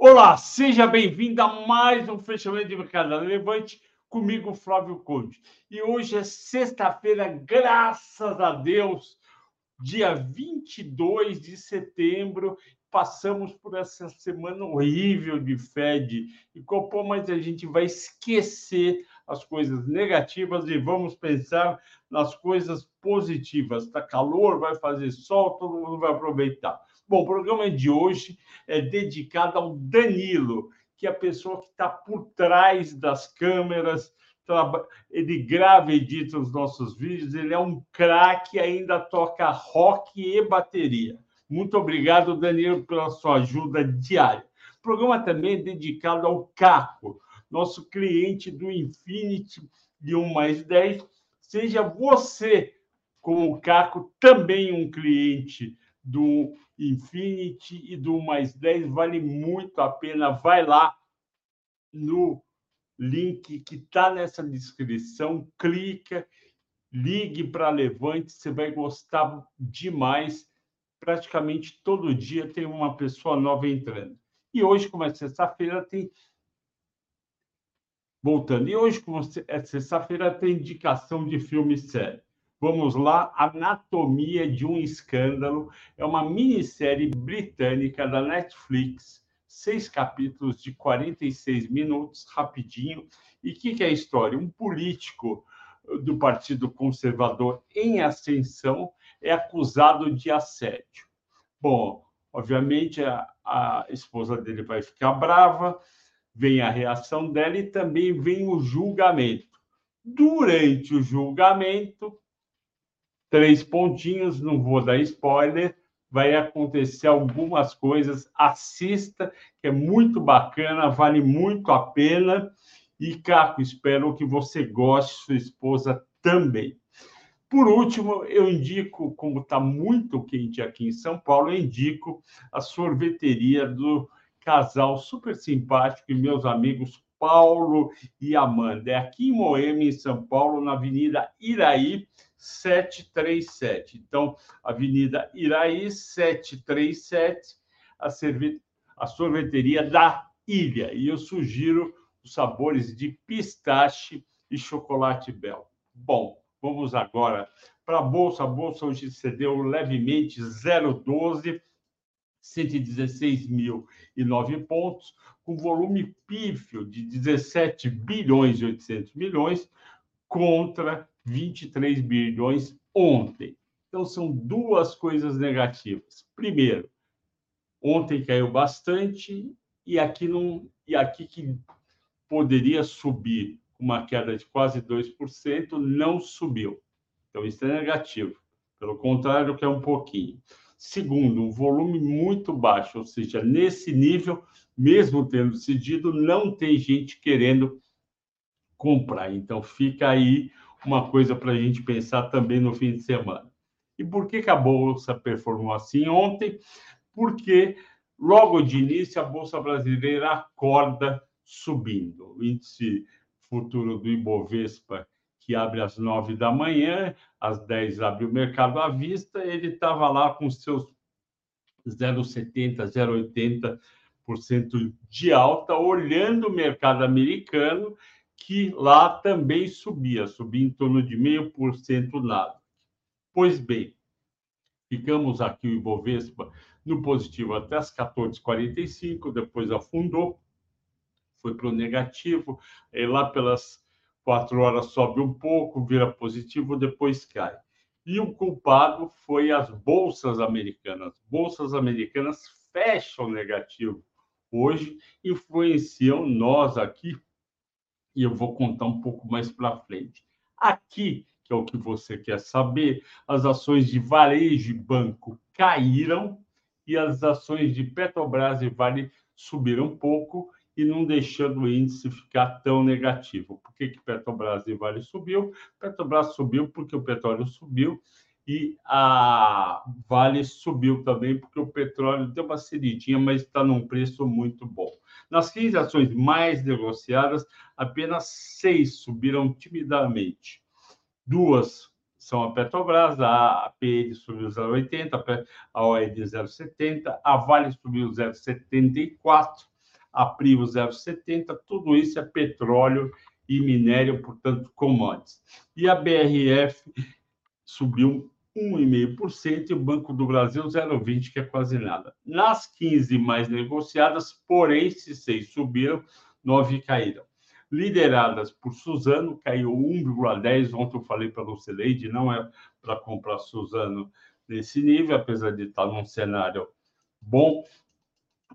Olá, seja bem-vindo a mais um fechamento de mercado Levante comigo, Flávio Conde. E hoje é sexta-feira, graças a Deus, dia 22 de setembro. Passamos por essa semana horrível de Fed e Copom, mas a gente vai esquecer as coisas negativas e vamos pensar nas coisas positivas. Está calor, vai fazer sol, todo mundo vai aproveitar. Bom, o programa de hoje é dedicado ao Danilo, que é a pessoa que está por trás das câmeras. Ele grava e edita os nossos vídeos. Ele é um craque, ainda toca rock e bateria. Muito obrigado, Danilo, pela sua ajuda diária. O programa também é dedicado ao Caco, nosso cliente do Infinity de 1 mais 10. Seja você, como o Caco, também um cliente do Infinity e do mais 10 vale muito a pena. Vai lá no link que está nessa descrição, clica, ligue para Levante, você vai gostar demais. Praticamente todo dia tem uma pessoa nova entrando. E hoje, como é sexta-feira, tem. Voltando, e hoje, como é sexta-feira, tem indicação de filme série. Vamos lá, Anatomia de um Escândalo é uma minissérie britânica da Netflix, seis capítulos de 46 minutos, rapidinho. E o que, que é a história? Um político do Partido Conservador em ascensão é acusado de assédio. Bom, obviamente a, a esposa dele vai ficar brava, vem a reação dela e também vem o julgamento. Durante o julgamento, três pontinhos, não vou dar spoiler, vai acontecer algumas coisas. Assista, que é muito bacana, vale muito a pena. E, Caco, espero que você goste, sua esposa também. Por último, eu indico, como está muito quente aqui em São Paulo, eu indico a sorveteria do casal super simpático e meus amigos Paulo e Amanda. É aqui em Moema, em São Paulo, na Avenida Iraí, 737. Então, Avenida Iraí, 737, a, a sorveteria da ilha. E eu sugiro os sabores de pistache e chocolate bel. Bom, vamos agora para a Bolsa. A Bolsa hoje cedeu levemente 0,12, 116.009 pontos, com volume pífio de 17 bilhões e 800 milhões contra 23 bilhões ontem. Então, são duas coisas negativas. Primeiro, ontem caiu bastante e aqui, não, e aqui que poderia subir uma queda de quase 2%, não subiu. Então, isso é negativo. Pelo contrário, que é um pouquinho. Segundo, um volume muito baixo, ou seja, nesse nível, mesmo tendo cedido, não tem gente querendo comprar. Então, fica aí uma coisa para a gente pensar também no fim de semana. E por que, que a Bolsa performou assim ontem? Porque logo de início a Bolsa Brasileira acorda subindo. O índice futuro do Ibovespa, que abre às nove da manhã, às dez abre o mercado à vista, ele estava lá com seus 0,70%, 0,80% de alta, olhando o mercado americano que lá também subia, subia em torno de meio por cento nada. Pois bem, ficamos aqui o Ibovespa no positivo até as 14h45, depois afundou, foi para o negativo, e lá pelas quatro horas sobe um pouco, vira positivo, depois cai. E o culpado foi as bolsas americanas. Bolsas americanas fecham negativo hoje, influenciam nós aqui e eu vou contar um pouco mais para frente. Aqui, que é o que você quer saber, as ações de varejo e banco caíram e as ações de Petrobras e Vale subiram um pouco e não deixando o índice ficar tão negativo. Por que, que Petrobras e Vale subiu? Petrobras subiu porque o petróleo subiu e a Vale subiu também porque o petróleo deu uma cedidinha, mas está num preço muito bom. Nas 15 ações mais negociadas, apenas seis subiram timidamente. Duas são a Petrobras, a APL subiu 0,80, a OED 0,70, a Vale subiu 0,74, a Prio 0,70, tudo isso é petróleo e minério, portanto, commodities. E a BRF subiu 1,5% e o Banco do Brasil 0,20%, que é quase nada. Nas 15 mais negociadas, porém, se seis subiram, nove caíram. Lideradas por Suzano, caiu 1,10%. Ontem eu falei para você, Leide, não é para comprar Suzano nesse nível, apesar de estar num cenário bom.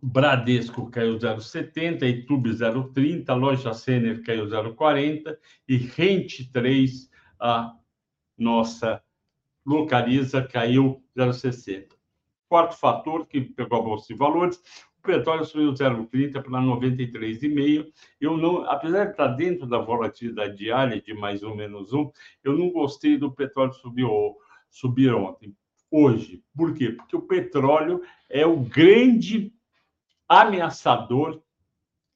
Bradesco caiu 0,70, Itube 0,30, Loja Sener caiu 0,40 e Rente 3, a nossa localiza, caiu 0,60. Quarto fator que pegou a bolsa de valores, o petróleo subiu 0,30 para 93,5. Eu não, apesar de estar dentro da volatilidade diária de mais ou menos um, eu não gostei do petróleo subir, subir ontem, hoje. Por quê? Porque o petróleo é o grande ameaçador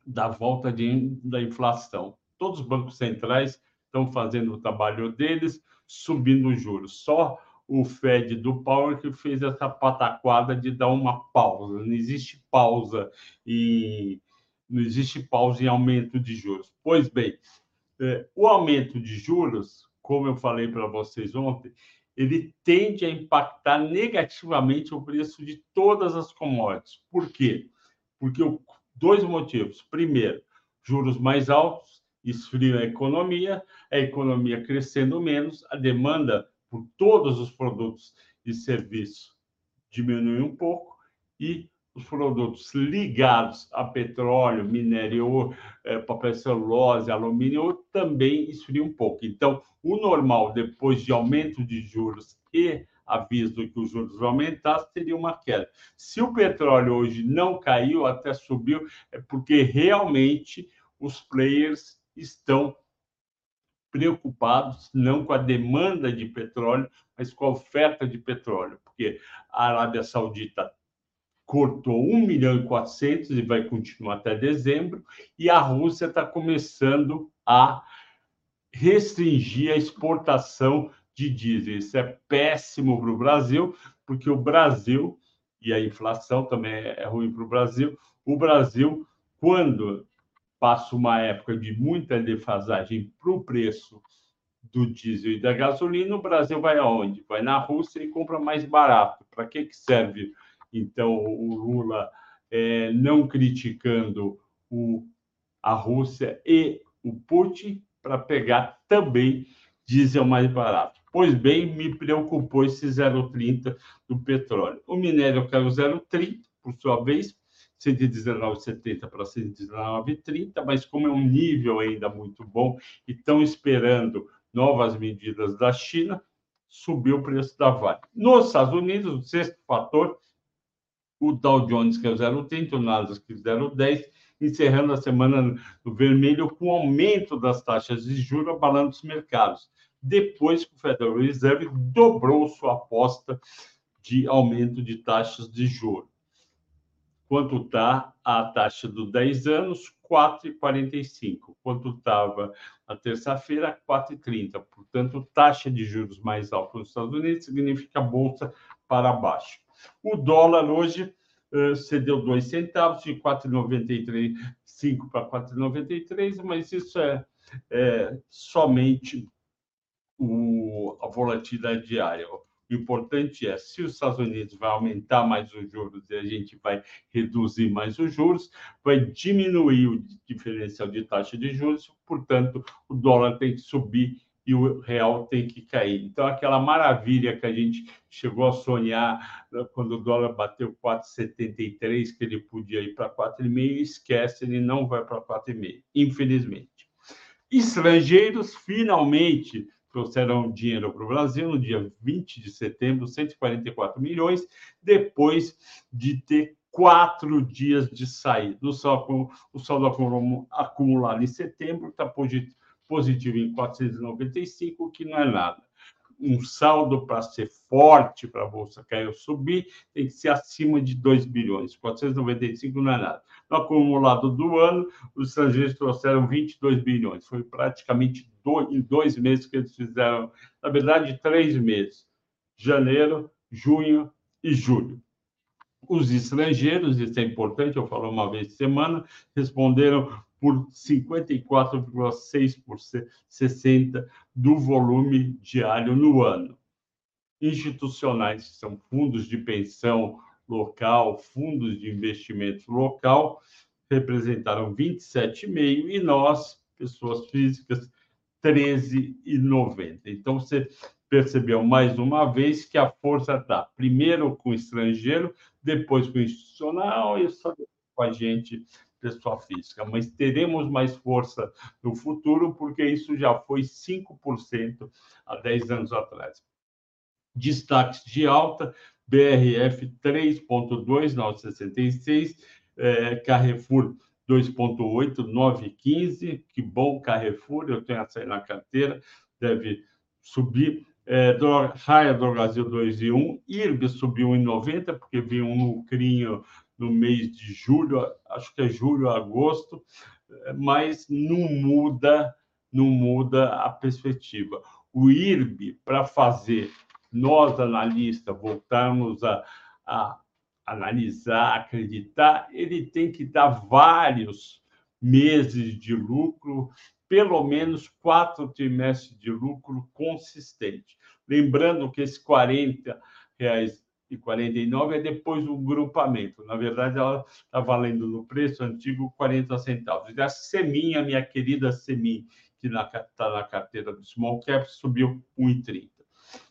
da volta de, da inflação. Todos os bancos centrais estão fazendo o trabalho deles, subindo os juros. Só o Fed do Powell que fez essa pataquada de dar uma pausa. Não existe pausa e não existe pausa em aumento de juros. Pois bem, é, o aumento de juros, como eu falei para vocês ontem, ele tende a impactar negativamente o preço de todas as commodities. Por quê? Porque dois motivos. Primeiro, juros mais altos esfriam a economia, a economia crescendo menos, a demanda por todos os produtos e serviços diminui um pouco e os produtos ligados a petróleo, minério, eh, papel celulose, alumínio também esfriam um pouco. Então, o normal, depois de aumento de juros e aviso que os juros vão aumentar, teria uma queda. Se o petróleo hoje não caiu, até subiu, é porque realmente os players estão preocupados não com a demanda de petróleo, mas com a oferta de petróleo, porque a Arábia Saudita cortou 1 milhão e 400 e vai continuar até dezembro, e a Rússia está começando a restringir a exportação de diesel. Isso é péssimo para o Brasil, porque o Brasil, e a inflação também é ruim para o Brasil, o Brasil, quando passa uma época de muita defasagem para o preço do diesel e da gasolina, o Brasil vai aonde? Vai na Rússia e compra mais barato. Para que, que serve, então, o Lula é, não criticando o, a Rússia e o Putin para pegar também diesel mais barato? Pois bem, me preocupou esse 0,30 do petróleo. O minério caiu 0,30, por sua vez, 119,70 para 119,30, mas como é um nível ainda muito bom e estão esperando novas medidas da China, subiu o preço da Vale. Nos Estados Unidos, o sexto fator, o Dow Jones, que é o 0,30, o Nasdaq, que é 0,10, encerrando a semana no vermelho com aumento das taxas de juros abalando os mercados depois que o Federal Reserve dobrou sua aposta de aumento de taxas de juros. Quanto está a taxa dos 10 anos? 4,45. Quanto estava na terça-feira? 4,30. Portanto, taxa de juros mais alta nos Estados Unidos significa bolsa para baixo. O dólar hoje uh, cedeu 2 centavos, de 4,93 para 4,93, mas isso é, é somente o, a volatilidade diária. O importante é, se os Estados Unidos vai aumentar mais os juros e a gente vai reduzir mais os juros, vai diminuir o diferencial de taxa de juros, portanto, o dólar tem que subir e o real tem que cair. Então, aquela maravilha que a gente chegou a sonhar né, quando o dólar bateu 4,73, que ele podia ir para 4,5, esquece, ele não vai para 4,5, infelizmente. Estrangeiros, finalmente, trouxeram dinheiro para o Brasil no dia 20 de setembro, 144 milhões, depois de ter quatro dias de saída. O saldo, saldo acumulado em setembro está positivo em 495, que não é nada um saldo para ser forte para a Bolsa cair ou subir, tem que ser acima de 2 bilhões. 495 não é nada. No acumulado do ano, os estrangeiros trouxeram 22 bilhões. Foi praticamente dois, em dois meses que eles fizeram, na verdade, três meses. Janeiro, junho e julho. Os estrangeiros, isso é importante, eu falo uma vez por semana, responderam por 54,6%, 60% do volume diário no ano. Institucionais, que são fundos de pensão local, fundos de investimento local, representaram 27,5% e nós, pessoas físicas, 13,90%. Então, você percebeu mais uma vez que a força está primeiro com o estrangeiro, depois com o institucional e só com a gente, pessoa física. Mas teremos mais força no futuro, porque isso já foi 5% há 10 anos atrás. Destaques de alta, BRF 3,2, 966, é, Carrefour 2,8, 9,15. Que bom, Carrefour, eu tenho essa aí na carteira, deve subir. É, Raia do Brasil 2 e 1, IRB subiu em 90, porque veio um lucrinho no mês de julho, acho que é julho, agosto, mas não muda, não muda a perspectiva. O IRB, para fazer nós, analistas, voltarmos a, a analisar, acreditar, ele tem que dar vários meses de lucro, pelo menos quatro trimestres de lucro consistente. Lembrando que esse 40 reais e 49 é depois do grupamento. Na verdade, ela está valendo no preço antigo 40 centavos. E a Semin, a minha querida Semin, que está na carteira do Small Cap, subiu 1,30.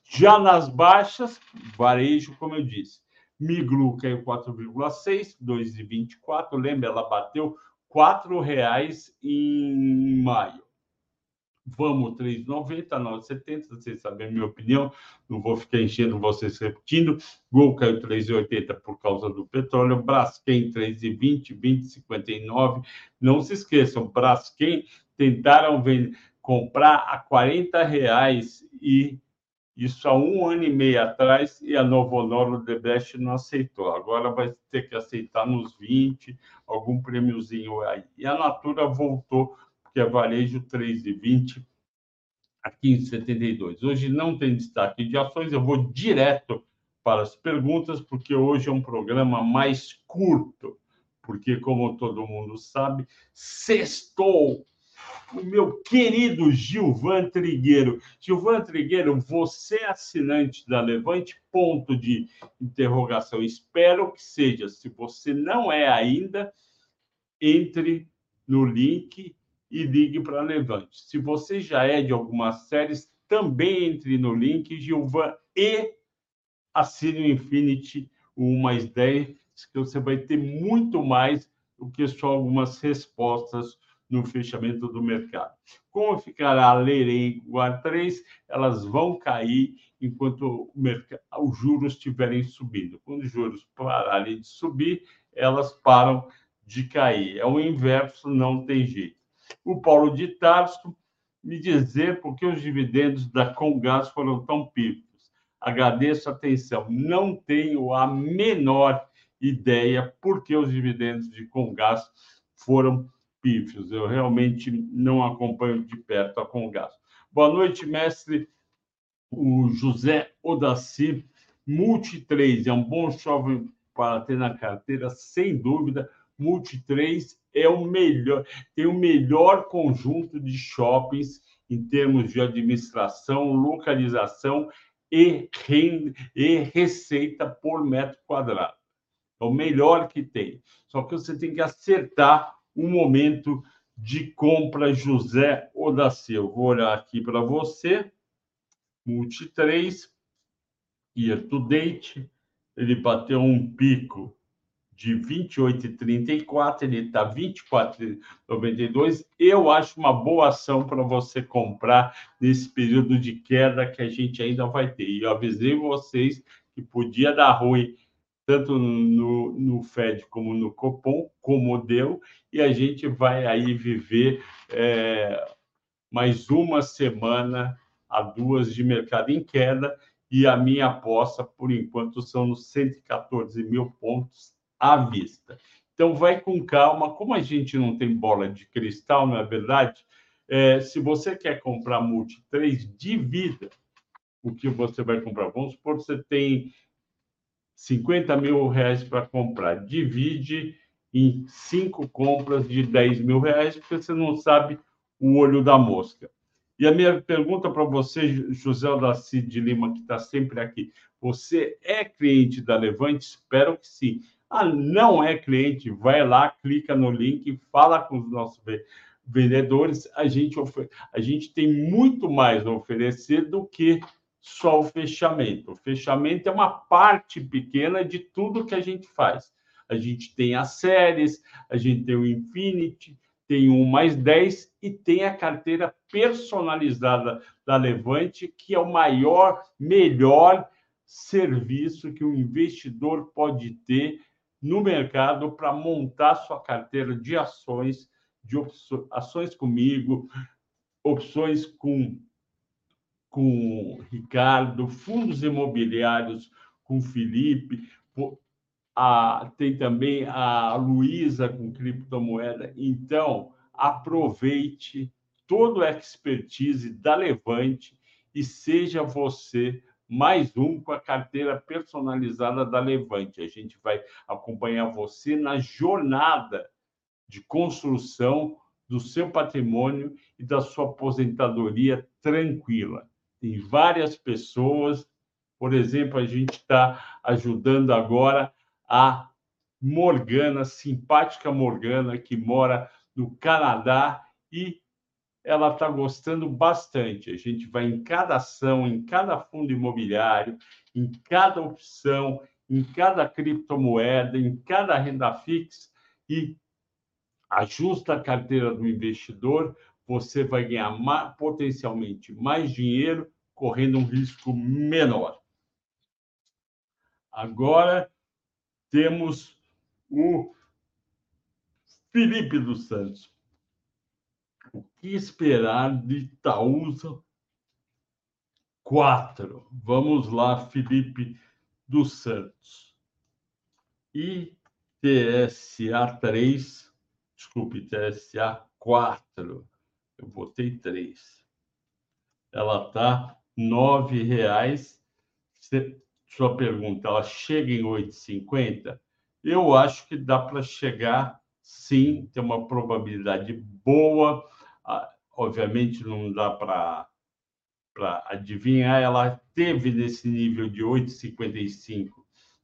Já nas baixas, varejo, como eu disse, Miglu caiu 4,6, 2,24. Lembra, ela bateu R$ reais em maio. Vamos 3,90, 9,70. Vocês sabem a minha opinião, não vou ficar enchendo vocês repetindo. Gol caiu 3,80 por causa do petróleo. Braskem 3,20, 20,59. Não se esqueçam, Braskem tentaram vender, comprar a 40 reais e isso há um ano e meio atrás e a Novo Honor Debest não aceitou. Agora vai ter que aceitar nos 20, algum prêmiozinho aí. E a Natura voltou, porque é varejo 3,20 a 15,72. Hoje não tem destaque de ações, eu vou direto para as perguntas, porque hoje é um programa mais curto, porque, como todo mundo sabe, sextou o meu querido Gilvan Trigueiro. Gilvan Trigueiro, você é assinante da Levante, ponto de interrogação. Espero que seja. Se você não é ainda, entre no link e ligue para Levante. Se você já é de algumas séries, também entre no link, Gilvan, e assine o Infinity 1 mais 10, que você vai ter muito mais do que só algumas respostas no fechamento do mercado. Como ficará a Lerenguar 3? Elas vão cair enquanto mercado, os juros estiverem subindo. Quando os juros pararem de subir, elas param de cair. É o inverso, não tem jeito. O Paulo de Tarso me dizer por que os dividendos da Congás foram tão pífios. Agradeço a atenção. Não tenho a menor ideia por que os dividendos de Congás foram pífios. Eu realmente não acompanho de perto a Congás. Boa noite, mestre. O José Odaci, Multi3 é um bom jovem para ter na carteira, sem dúvida. Multi3 é o melhor, tem o melhor conjunto de shoppings em termos de administração, localização e, renda, e receita por metro quadrado. É o melhor que tem. Só que você tem que acertar um momento de compra José Odaci. Eu vou olhar aqui para você. Multi 3, year to date, ele bateu um pico de 28,34, ele está 24,92. Eu acho uma boa ação para você comprar nesse período de queda que a gente ainda vai ter. E eu avisei vocês que podia dar ruim tanto no, no FED como no Copom, como deu, e a gente vai aí viver é, mais uma semana a duas de mercado em queda, e a minha aposta, por enquanto, são nos 114 mil pontos à vista. Então, vai com calma. Como a gente não tem bola de cristal, não é verdade? É, se você quer comprar multi 3, divida o que você vai comprar. Vamos supor que você tem 50 mil reais para comprar. Divide em cinco compras de 10 mil reais, porque você não sabe o olho da mosca. E a minha pergunta para você, José Daci de Lima, que está sempre aqui: você é cliente da Levante? Espero que sim. Ah, não é cliente? Vai lá, clica no link, fala com os nossos vendedores. A gente, a gente tem muito mais a oferecer do que só o fechamento. O fechamento é uma parte pequena de tudo que a gente faz. A gente tem as séries, a gente tem o Infinity, tem um mais 10 e tem a carteira personalizada da Levante, que é o maior, melhor serviço que o investidor pode ter no mercado para montar sua carteira de ações, de ações comigo, opções com com Ricardo, fundos imobiliários com Felipe, a, tem também a Luísa com criptomoeda. Então, aproveite todo o expertise da Levante e seja você mais um com a carteira personalizada da Levante. A gente vai acompanhar você na jornada de construção do seu patrimônio e da sua aposentadoria tranquila. Tem várias pessoas, por exemplo, a gente está ajudando agora a Morgana, simpática Morgana, que mora no Canadá e ela está gostando bastante. A gente vai em cada ação, em cada fundo imobiliário, em cada opção, em cada criptomoeda, em cada renda fixa e ajusta a carteira do investidor, você vai ganhar potencialmente mais dinheiro, correndo um risco menor. Agora, temos o Felipe dos Santos. O que esperar de Itaúsa 4? Vamos lá, Felipe dos Santos. ITSA 3, desculpe, ITSA 4. Eu botei 3. Ela está R$ 9,00 sua pergunta, ela chega em 8,50? Eu acho que dá para chegar, sim, tem uma probabilidade boa. Obviamente, não dá para adivinhar. Ela teve nesse nível de 8,55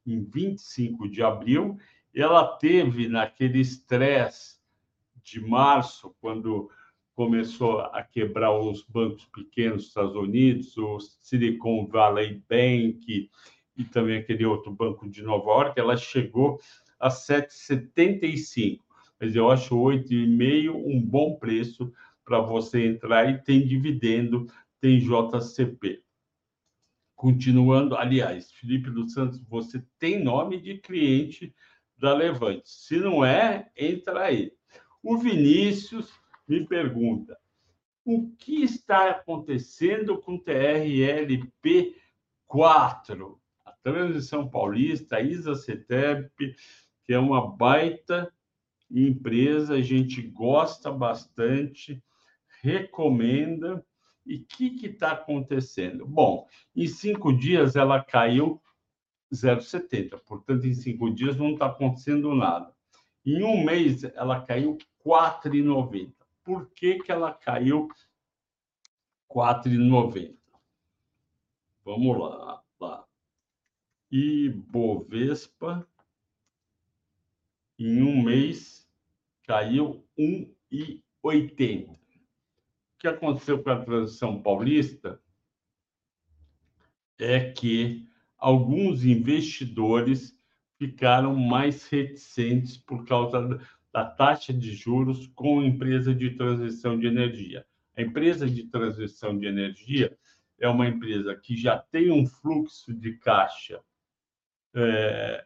em 25 de abril. Ela teve naquele estresse de março, quando começou a quebrar os bancos pequenos dos Estados Unidos, o Silicon Valley Bank e também aquele outro banco de Nova York, ela chegou a 7,75. Mas eu acho 8,5 um bom preço para você entrar e tem dividendo, tem JCP. Continuando, aliás, Felipe dos Santos, você tem nome de cliente da Levante. Se não é, entra aí. O Vinícius me pergunta: o que está acontecendo com o TRLP 4? A transição paulista, a ISA-CETEP, que é uma baita empresa, a gente gosta bastante, recomenda. E o que está acontecendo? Bom, em cinco dias ela caiu 0,70, portanto, em cinco dias não está acontecendo nada. Em um mês, ela caiu 4,90 por que, que ela caiu 4,90. Vamos lá, lá. Ibovespa, em um mês, caiu 1,80. Que aconteceu com a transição paulista é que alguns investidores ficaram mais reticentes por causa da taxa de juros com a empresa de transição de energia. A empresa de transição de energia é uma empresa que já tem um fluxo de caixa é,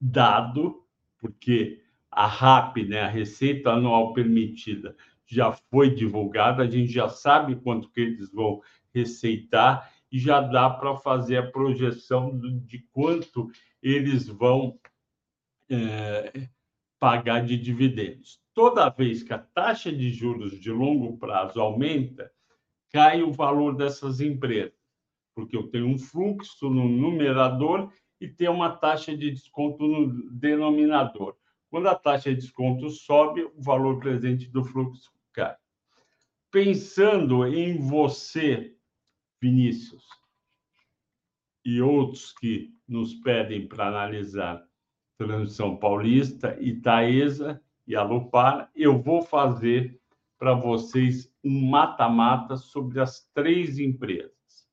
dado, porque a RAP, né, a receita anual permitida, já foi divulgada, a gente já sabe quanto que eles vão receitar e já dá para fazer a projeção de quanto eles vão é, pagar de dividendos. Toda vez que a taxa de juros de longo prazo aumenta, cai o valor dessas empresas, porque eu tenho um fluxo no numerador e tem uma taxa de desconto no denominador. Quando a taxa de desconto sobe, o valor presente do fluxo Pensando em você, Vinícius, e outros que nos pedem para analisar Transição Paulista, Itaesa e Alupar, eu vou fazer para vocês um mata-mata sobre as três empresas.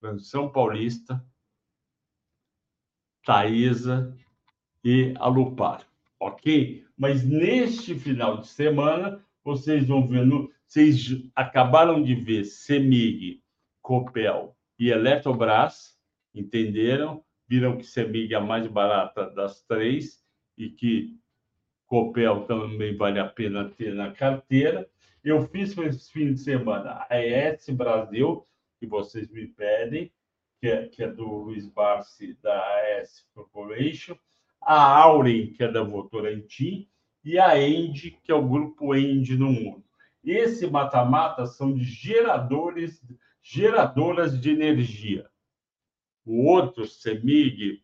Transição Paulista, Taesa e Alupar, ok? Mas neste final de semana, vocês vão ver, no, vocês acabaram de ver Semig, Copel e Eletrobras, entenderam? Viram que Semig é a mais barata das três e que Copel também vale a pena ter na carteira. Eu fiz esse fim de semana a ES Brasil, que vocês me pedem, que é, que é do Luiz Barsi, da AS Corporation, a Auren, que é da Votorantim, e a End, que é o grupo End no mundo. Esse mata-mata são de geradores, geradoras de energia. O outro, CEMIG,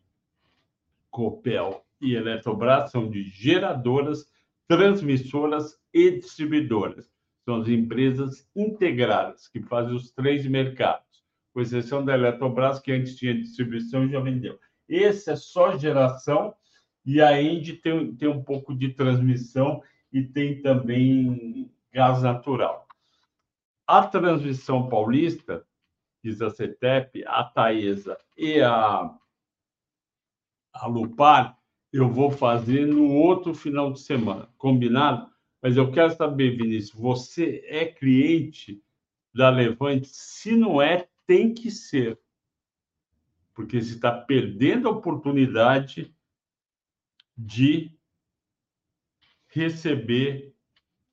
Copel e Eletrobras, são de geradoras, transmissoras e distribuidoras. São as empresas integradas que fazem os três mercados, com exceção da Eletrobras, que antes tinha distribuição e já vendeu. Esse é só geração e a End tem, tem um pouco de transmissão e tem também gás natural. A transmissão paulista, diz a CETEP, a Taesa e a, a Lupar, eu vou fazer no outro final de semana, combinado? Mas eu quero saber, Vinícius, você é cliente da Levante? Se não é, tem que ser. Porque você está perdendo a oportunidade de receber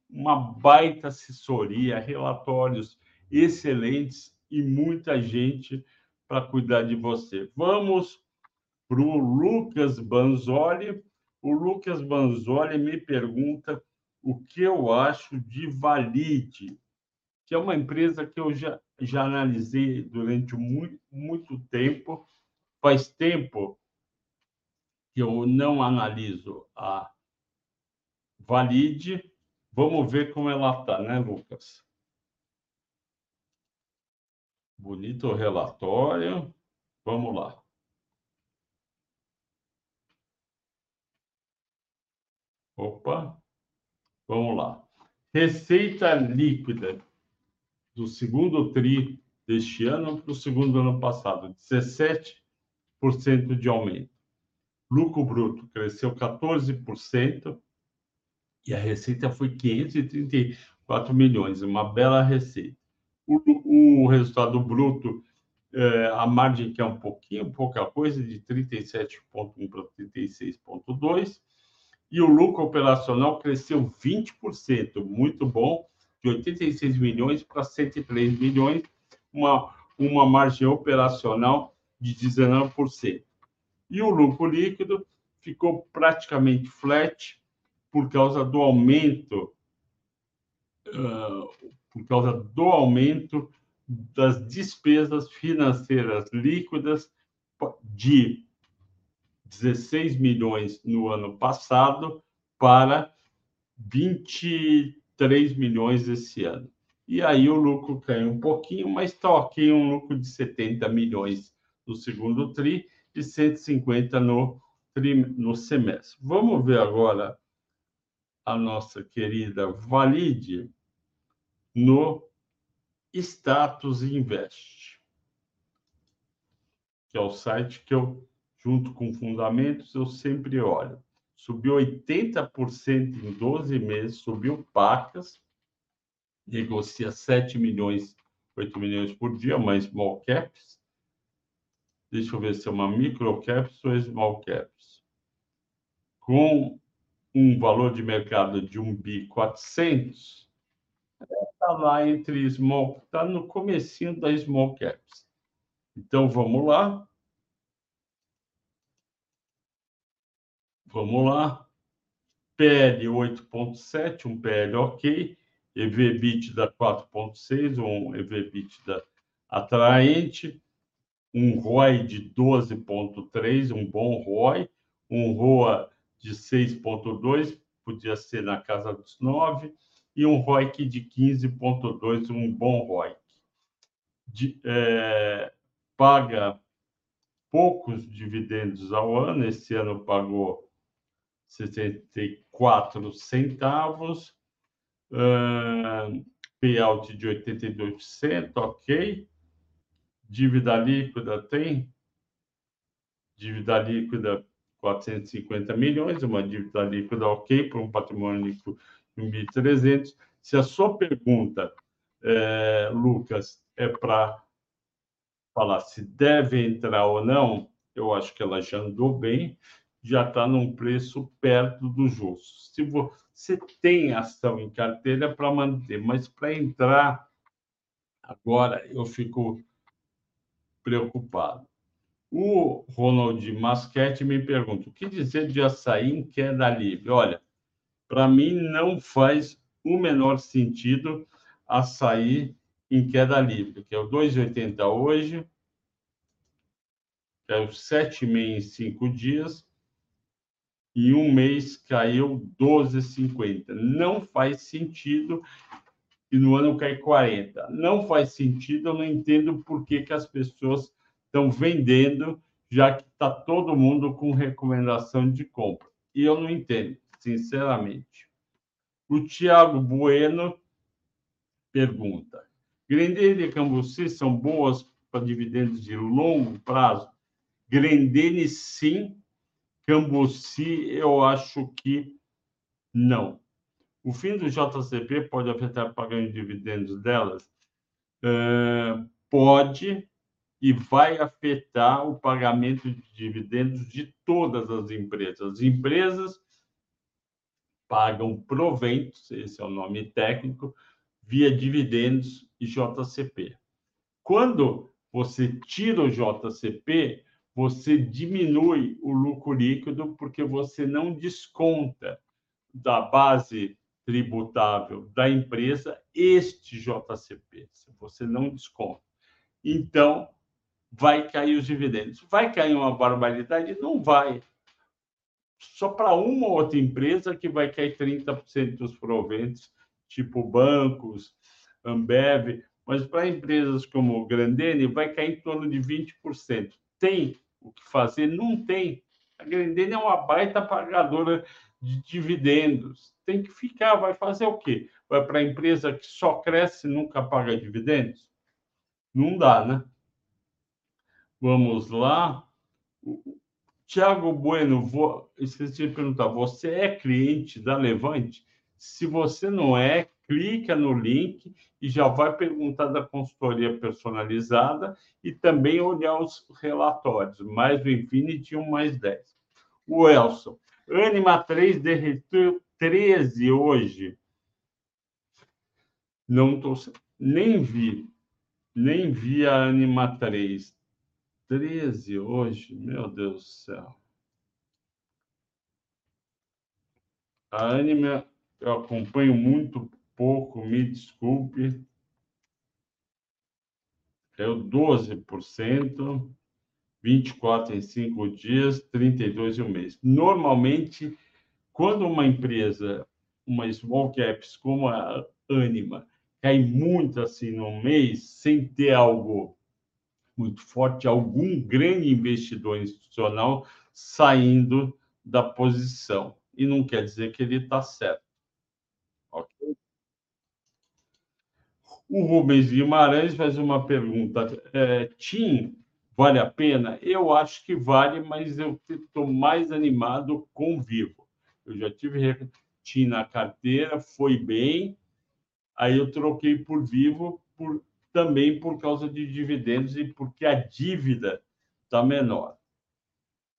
uma baita assessoria, relatórios excelentes e muita gente para cuidar de você. Vamos para o Lucas Banzoli. O Lucas Banzoli me pergunta o que eu acho de Valide, que é uma empresa que eu já, já analisei durante muito, muito tempo. Faz tempo eu não analiso a Valide. Vamos ver como ela está, né, Lucas? Bonito relatório. Vamos lá. Opa, vamos lá. Receita líquida do segundo TRI deste ano para o segundo ano passado, 17% de aumento lucro bruto cresceu 14% e a receita foi 534 milhões, uma bela receita. O, o resultado bruto, é, a margem que é um pouquinho, pouca coisa, de 37,1 para 36,2, e o lucro operacional cresceu 20%, muito bom, de 86 milhões para 103 milhões, uma, uma margem operacional de 19% e o lucro líquido ficou praticamente flat por causa do aumento uh, por causa do aumento das despesas financeiras líquidas de 16 milhões no ano passado para 23 milhões esse ano. E aí o lucro caiu um pouquinho, mas está ok, um lucro de 70 milhões no segundo TRI e 150 no, no semestre. Vamos ver agora a nossa querida Valide no Status Invest, que é o site que eu, junto com fundamentos, eu sempre olho. Subiu 80% em 12 meses, subiu pacas, negocia 7 milhões, 8 milhões por dia, mas small caps, deixa eu ver se é uma microcaps ou small caps, com um valor de mercado de 1 bi 400, está lá entre small, está no comecinho da small caps. Então vamos lá. Vamos lá. PL 8.7, um PL ok, EV EBITDA 4.6, um EV EBITDA atraente, um ROI de 12,3, um bom ROI, um ROA de 6,2, podia ser na casa dos 9, e um ROIC de 15,2, um bom ROIC. De, é, paga poucos dividendos ao ano, esse ano pagou 64 centavos, uh, payout de 82%, ok. Dívida líquida tem? Dívida líquida 450 milhões, uma dívida líquida ok para um patrimônio líquido de 1.300. Se a sua pergunta, é, Lucas, é para falar se deve entrar ou não, eu acho que ela já andou bem, já está num preço perto do justo. Se você tem ação em carteira para manter, mas para entrar agora eu fico preocupado. O Ronald Masquete me pergunta: o que dizer de açaí em queda livre? Olha, para mim não faz o menor sentido açaí em queda livre, que é o 2,80 hoje, caiu 7,5 em cinco dias, e um mês caiu 12,50. Não faz sentido, e no ano cai 40. Não faz sentido, eu não entendo por que, que as pessoas estão vendendo, já que está todo mundo com recomendação de compra. E eu não entendo, sinceramente. O Tiago Bueno pergunta: Grendene e Cambuci são boas para dividendos de longo prazo? Grendene, sim. Cambuci, eu acho que não. O fim do JCP pode afetar o pagamento de dividendos delas? Uh, pode, e vai afetar o pagamento de dividendos de todas as empresas. As empresas pagam proventos, esse é o nome técnico, via dividendos e JCP. Quando você tira o JCP, você diminui o lucro líquido porque você não desconta da base tributável da empresa este JCP, você não desconta. Então, vai cair os dividendos. Vai cair uma barbaridade? Não vai. Só para uma ou outra empresa que vai cair 30% dos proventos, tipo bancos, Ambev, mas para empresas como Grandene vai cair em torno de 20%. Tem o que fazer? Não tem. A Grandene é uma baita pagadora de dividendos. Tem que ficar, vai fazer o quê? Vai para a empresa que só cresce e nunca paga dividendos? Não dá, né? Vamos lá. Tiago Bueno, vou, esqueci de perguntar, você é cliente da Levante? Se você não é, clica no link e já vai perguntar da consultoria personalizada e também olhar os relatórios, mais o Infinity 1 mais 10. O Elson, Anima 3 derreteu 13 hoje. Não tô, nem vi, nem vi a Anima 3. 13 hoje, meu Deus do céu. A Anima eu acompanho muito pouco, me desculpe. É o 12%, 24 em 5 dias, 32 em um mês. Normalmente, quando uma empresa, uma small caps como a Anima, cai muito assim no mês, sem ter algo muito forte, algum grande investidor institucional saindo da posição. E não quer dizer que ele está certo. O Rubens Guimarães faz uma pergunta. É, TIM vale a pena? Eu acho que vale, mas eu estou mais animado com Vivo. Eu já tive TIM na carteira, foi bem. Aí eu troquei por Vivo por também por causa de dividendos e porque a dívida está menor.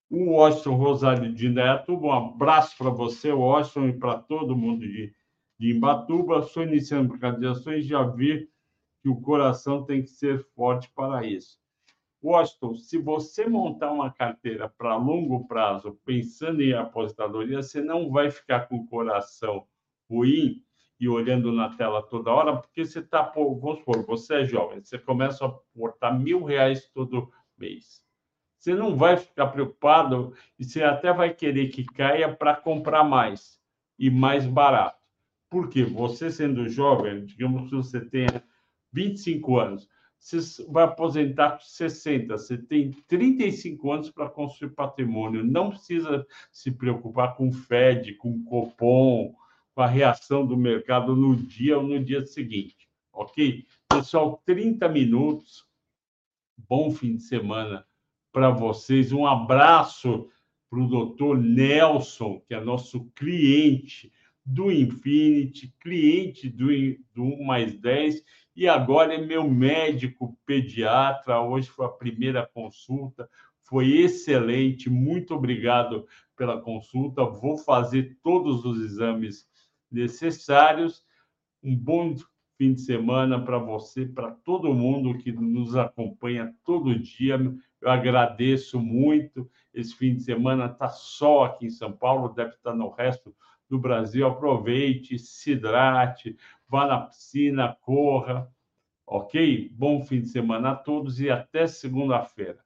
O Washington Rosário de Neto, um abraço para você, Washington, e para todo mundo de, de Imbatuba. Estou iniciando mercado de ações já vi que o coração tem que ser forte para isso. Washington, se você montar uma carteira para longo prazo, pensando em aposentadoria, você não vai ficar com o coração ruim e olhando na tela toda hora, porque você está, vamos supor, você é jovem, você começa a aportar mil reais todo mês. Você não vai ficar preocupado e você até vai querer que caia para comprar mais e mais barato. Por quê? Você sendo jovem, digamos que você tenha 25 anos, você vai aposentar com 60, você tem 35 anos para construir patrimônio. Não precisa se preocupar com FED, com Copom, com a reação do mercado no dia ou no dia seguinte, ok? Pessoal, 30 minutos. Bom fim de semana para vocês. Um abraço para o doutor Nelson, que é nosso cliente do Infinity, cliente do, do 1 mais 10 e agora é meu médico pediatra. Hoje foi a primeira consulta, foi excelente. Muito obrigado pela consulta. Vou fazer todos os exames necessários. Um bom fim de semana para você, para todo mundo que nos acompanha todo dia. Eu agradeço muito. Esse fim de semana está só aqui em São Paulo, deve estar no resto do Brasil. Aproveite, se hidrate, vá na piscina, corra. Ok? Bom fim de semana a todos e até segunda-feira.